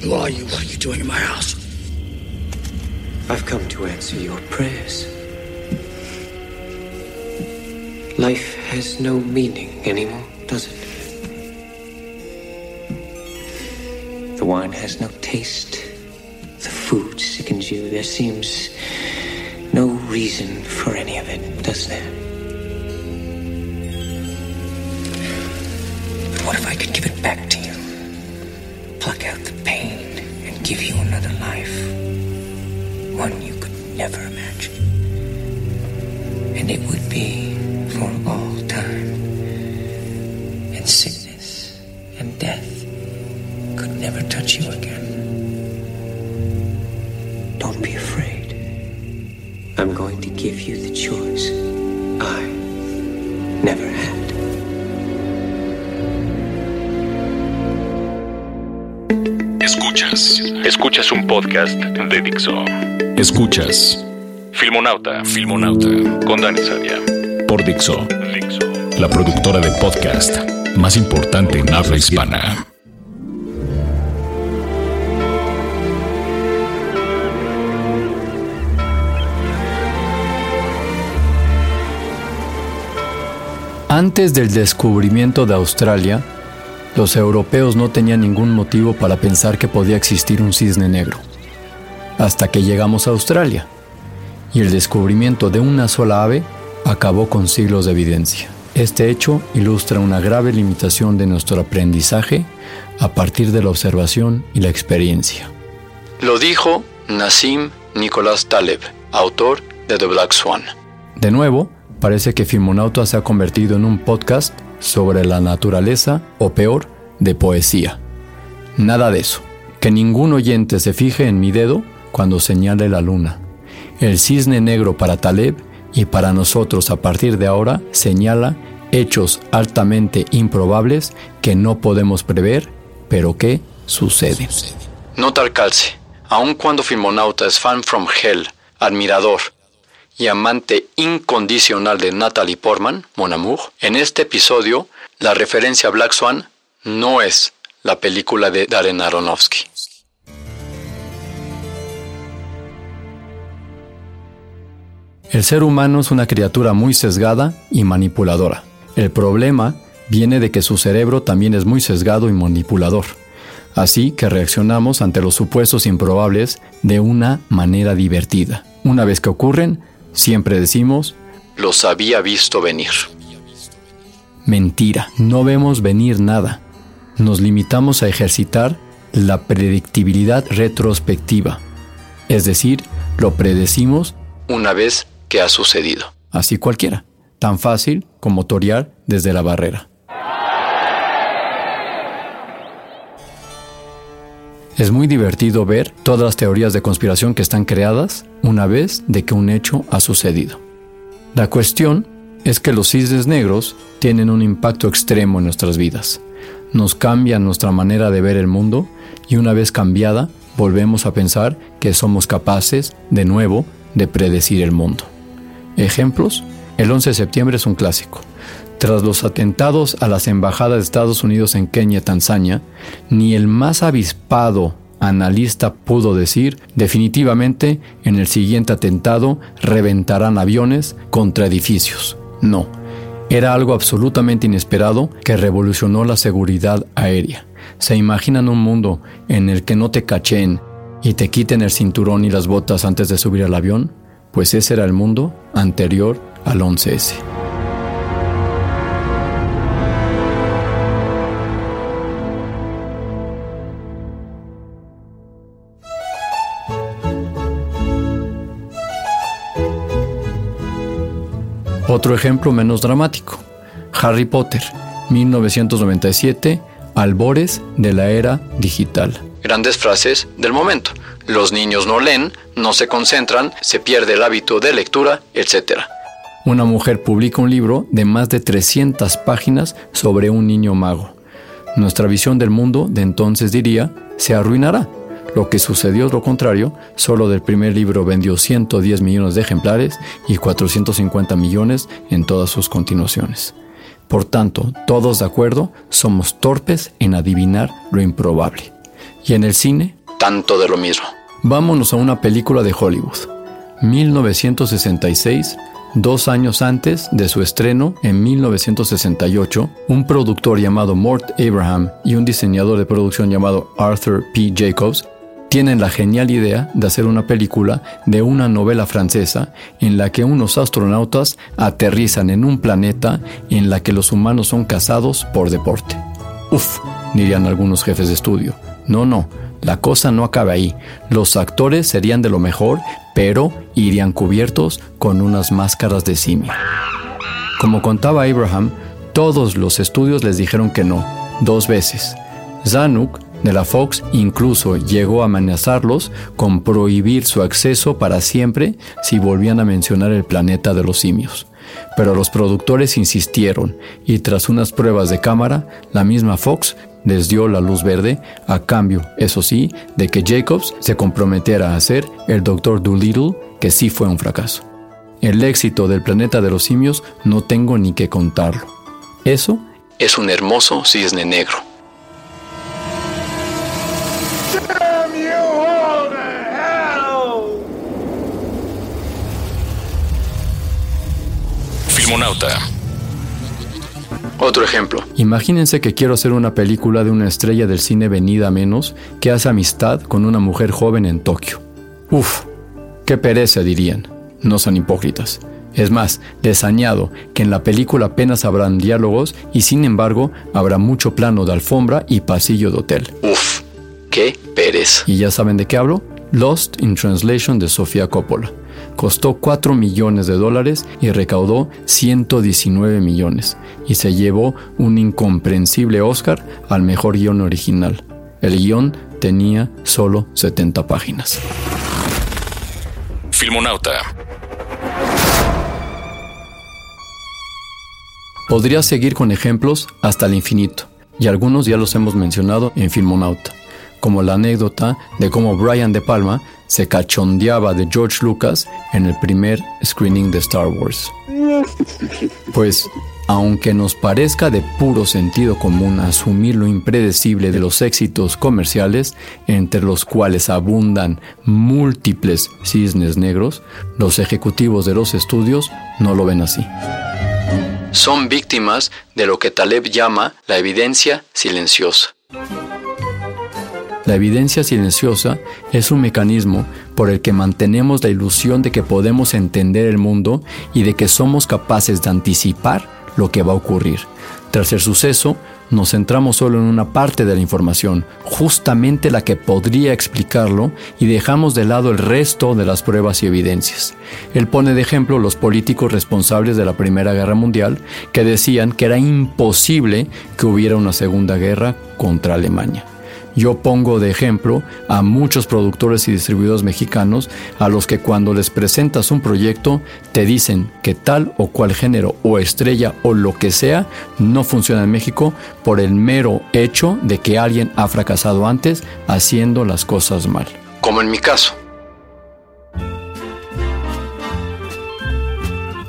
Who are you? What are you doing in my house? I've come to answer your prayers. Life has no meaning anymore, does it? The wine has no taste. The food sickens you. There seems no reason for any of it, does there? But what if I could give it back to you? Pluck out the pain and give you another life. One you could never imagine. And it would be for all Escuchas. Escuchas un podcast de Dixo. Escuchas. Filmonauta. Filmonauta. Con Dani Sadia. Por Dixo. Dixo. La productora de podcast más importante en habla hispana. Antes del descubrimiento de Australia, los europeos no tenían ningún motivo para pensar que podía existir un cisne negro. Hasta que llegamos a Australia, y el descubrimiento de una sola ave acabó con siglos de evidencia. Este hecho ilustra una grave limitación de nuestro aprendizaje a partir de la observación y la experiencia. Lo dijo Nassim Nicholas Taleb, autor de The Black Swan. De nuevo, parece que Filmonauta se ha convertido en un podcast sobre la naturaleza, o peor, de poesía. Nada de eso. Que ningún oyente se fije en mi dedo cuando señale la luna. El cisne negro para Taleb y para nosotros a partir de ahora señala hechos altamente improbables que no podemos prever, pero que suceden. Nota al calce. Aun cuando Filmonauta es fan from hell, admirador y amante incondicional de Natalie Portman, Mon Amour, en este episodio la referencia a Black Swan no es la película de Darren Aronofsky. El ser humano es una criatura muy sesgada y manipuladora. El problema viene de que su cerebro también es muy sesgado y manipulador. Así que reaccionamos ante los supuestos improbables de una manera divertida. Una vez que ocurren, siempre decimos, los había visto venir. Mentira, no vemos venir nada. Nos limitamos a ejercitar la predictibilidad retrospectiva. Es decir, lo predecimos una vez que ha sucedido. Así cualquiera, tan fácil como torear desde la barrera. Es muy divertido ver todas las teorías de conspiración que están creadas una vez de que un hecho ha sucedido. La cuestión es que los cisnes negros tienen un impacto extremo en nuestras vidas. Nos cambian nuestra manera de ver el mundo y una vez cambiada volvemos a pensar que somos capaces, de nuevo, de predecir el mundo. Ejemplos, el 11 de septiembre es un clásico. Tras los atentados a las embajadas de Estados Unidos en Kenia y Tanzania, ni el más avispado analista pudo decir definitivamente en el siguiente atentado reventarán aviones contra edificios. No, era algo absolutamente inesperado que revolucionó la seguridad aérea. ¿Se imaginan un mundo en el que no te cachen y te quiten el cinturón y las botas antes de subir al avión? Pues ese era el mundo anterior al 11S. Otro ejemplo menos dramático. Harry Potter. 1997, albores de la era digital. Grandes frases del momento. Los niños no leen, no se concentran, se pierde el hábito de lectura, etc. Una mujer publica un libro de más de 300 páginas sobre un niño mago. Nuestra visión del mundo de entonces diría, se arruinará. Lo que sucedió es lo contrario, solo del primer libro vendió 110 millones de ejemplares y 450 millones en todas sus continuaciones. Por tanto, todos de acuerdo, somos torpes en adivinar lo improbable. Y en el cine, tanto de lo mismo. Vámonos a una película de Hollywood. 1966, dos años antes de su estreno en 1968, un productor llamado Mort Abraham y un diseñador de producción llamado Arthur P. Jacobs tienen la genial idea de hacer una película de una novela francesa en la que unos astronautas aterrizan en un planeta en la que los humanos son cazados por deporte. Uf, dirían algunos jefes de estudio. No, no, la cosa no acaba ahí. Los actores serían de lo mejor, pero irían cubiertos con unas máscaras de simio. Como contaba Abraham, todos los estudios les dijeron que no, dos veces. Zanuck de la Fox incluso llegó a amenazarlos con prohibir su acceso para siempre si volvían a mencionar el planeta de los simios. Pero los productores insistieron y tras unas pruebas de cámara, la misma Fox les dio la luz verde a cambio, eso sí, de que Jacobs se comprometiera a hacer el Dr. Dolittle, que sí fue un fracaso. El éxito del planeta de los simios no tengo ni que contarlo. Eso es un hermoso cisne negro. Otro ejemplo. Imagínense que quiero hacer una película de una estrella del cine venida menos que hace amistad con una mujer joven en Tokio. Uf, qué pereza dirían. No son hipócritas. Es más, les añado que en la película apenas habrán diálogos y sin embargo habrá mucho plano de alfombra y pasillo de hotel. Uf, qué pereza. ¿Y ya saben de qué hablo? Lost in Translation de Sofía Coppola costó 4 millones de dólares y recaudó 119 millones, y se llevó un incomprensible Oscar al mejor guion original. El guion tenía solo 70 páginas. Filmonauta. Podría seguir con ejemplos hasta el infinito, y algunos ya los hemos mencionado en Filmonauta, como la anécdota de cómo Brian De Palma se cachondeaba de George Lucas en el primer screening de Star Wars. Pues, aunque nos parezca de puro sentido común asumir lo impredecible de los éxitos comerciales, entre los cuales abundan múltiples cisnes negros, los ejecutivos de los estudios no lo ven así. Son víctimas de lo que Taleb llama la evidencia silenciosa. La evidencia silenciosa es un mecanismo por el que mantenemos la ilusión de que podemos entender el mundo y de que somos capaces de anticipar lo que va a ocurrir. Tras el suceso, nos centramos solo en una parte de la información, justamente la que podría explicarlo, y dejamos de lado el resto de las pruebas y evidencias. Él pone de ejemplo los políticos responsables de la Primera Guerra Mundial, que decían que era imposible que hubiera una Segunda Guerra contra Alemania. Yo pongo de ejemplo a muchos productores y distribuidores mexicanos a los que cuando les presentas un proyecto te dicen que tal o cual género o estrella o lo que sea no funciona en México por el mero hecho de que alguien ha fracasado antes haciendo las cosas mal. Como en mi caso.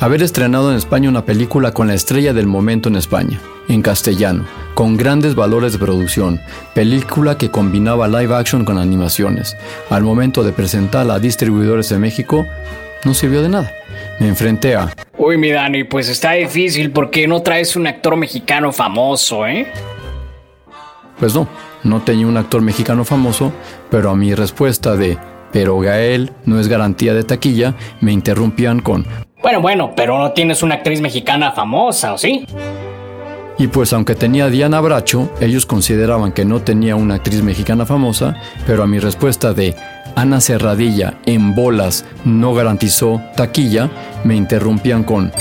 Haber estrenado en España una película con la estrella del momento en España, en castellano, con grandes valores de producción, película que combinaba live action con animaciones. Al momento de presentarla a distribuidores de México, no sirvió de nada. Me enfrenté a... Uy, mi Dani, pues está difícil porque no traes un actor mexicano famoso, ¿eh? Pues no, no tenía un actor mexicano famoso, pero a mi respuesta de pero Gael no es garantía de taquilla, me interrumpían con Bueno, bueno, pero no tienes una actriz mexicana famosa, ¿o sí? Y pues aunque tenía Diana Bracho, ellos consideraban que no tenía una actriz mexicana famosa, pero a mi respuesta de Ana Cerradilla en bolas no garantizó taquilla, me interrumpían con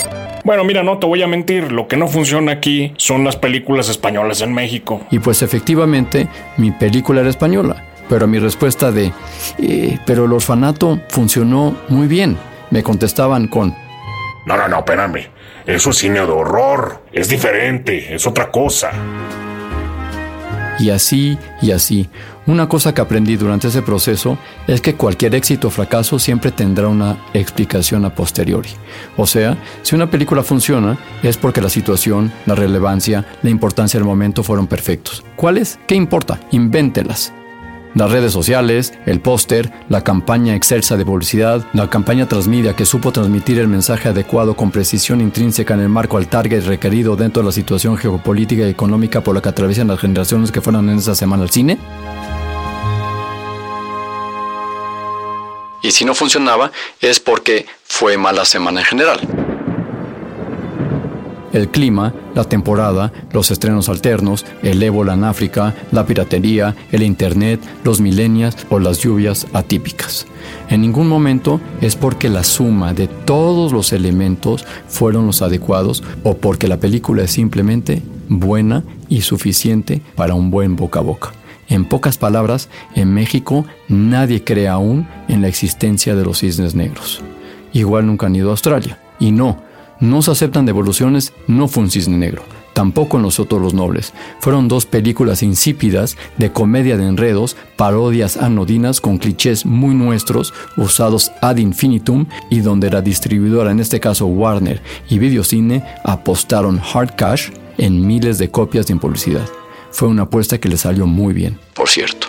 Bueno, mira, no te voy a mentir, lo que no funciona aquí son las películas españolas en México. Y pues efectivamente, mi película era española. Pero mi respuesta de, eh, pero el orfanato funcionó muy bien, me contestaban con, No, no, no, espérame. Eso es cine de horror. Es diferente, es otra cosa. y así y así. Una cosa que aprendí durante ese proceso es que cualquier éxito o fracaso siempre tendrá una explicación a posteriori. O sea, si una película funciona es porque la situación, la relevancia, la importancia del momento fueron perfectos. ¿Cuáles? ¿Qué importa? Invéntelas. Las redes sociales, el póster, la campaña excelsa de publicidad, la campaña transmedia que supo transmitir el mensaje adecuado con precisión intrínseca en el marco al target requerido dentro de la situación geopolítica y económica por la que atraviesan las generaciones que fueron en esa semana al cine. Y si no funcionaba es porque fue mala semana en general. El clima, la temporada, los estrenos alternos, el ébola en África, la piratería, el internet, los milenias o las lluvias atípicas. En ningún momento es porque la suma de todos los elementos fueron los adecuados o porque la película es simplemente buena y suficiente para un buen boca a boca. En pocas palabras, en México nadie cree aún en la existencia de los cisnes negros. Igual nunca han ido a Australia. Y no, no se aceptan devoluciones, no fue un cisne negro. Tampoco en Los Otros los Nobles. Fueron dos películas insípidas de comedia de enredos, parodias anodinas con clichés muy nuestros, usados ad infinitum y donde la distribuidora, en este caso Warner y Videocine, apostaron hard cash en miles de copias en publicidad. Fue una apuesta que le salió muy bien, por cierto.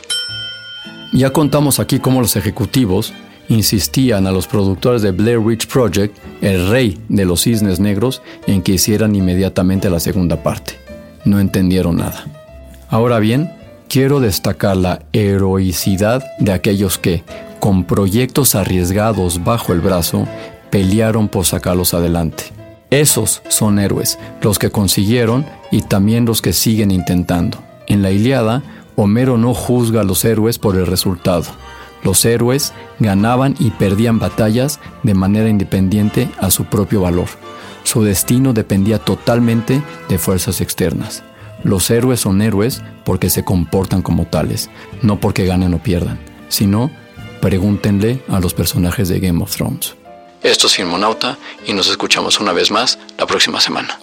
Ya contamos aquí cómo los ejecutivos insistían a los productores de Blair Witch Project, el rey de los cisnes negros, en que hicieran inmediatamente la segunda parte. No entendieron nada. Ahora bien, quiero destacar la heroicidad de aquellos que, con proyectos arriesgados bajo el brazo, pelearon por sacarlos adelante. Esos son héroes, los que consiguieron y también los que siguen intentando. En la Iliada, Homero no juzga a los héroes por el resultado. Los héroes ganaban y perdían batallas de manera independiente a su propio valor. Su destino dependía totalmente de fuerzas externas. Los héroes son héroes porque se comportan como tales, no porque ganen o pierdan, sino pregúntenle a los personajes de Game of Thrones. Esto es Filmonauta y nos escuchamos una vez más la próxima semana.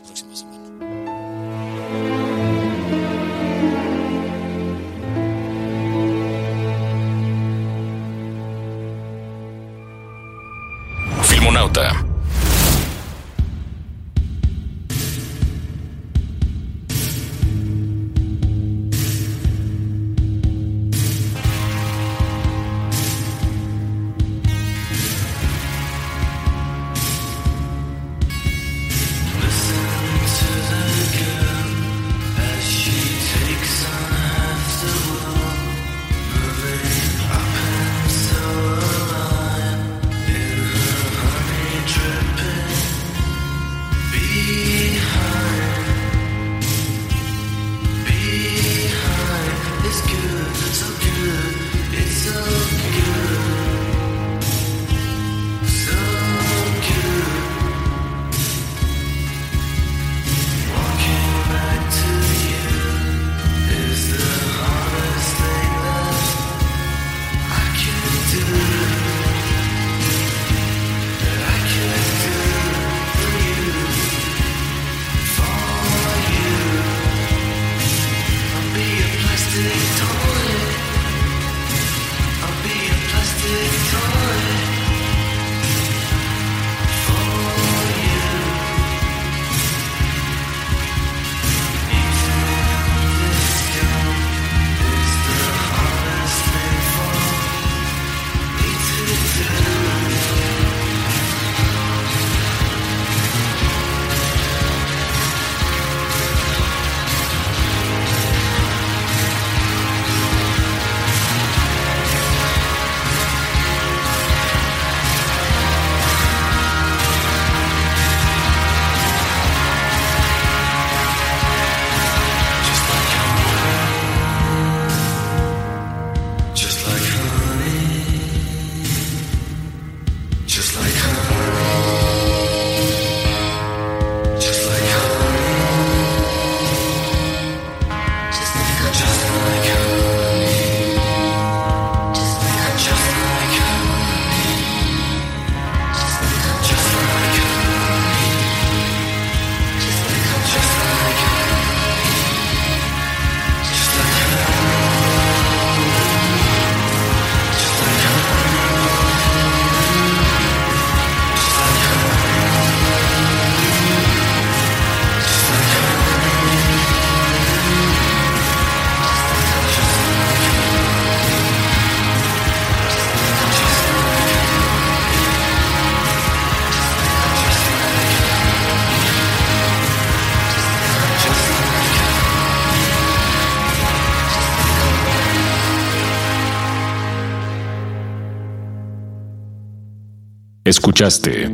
Escuchaste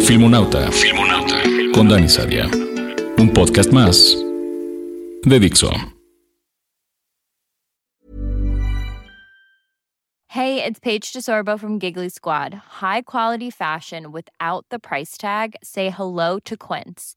Filmonauta, Filmonauta con Dani Sadia. Un podcast más de Dixo. Hey, it's Paige DeSorbo from Giggly Squad. High quality fashion without the price tag. Say hello to Quince.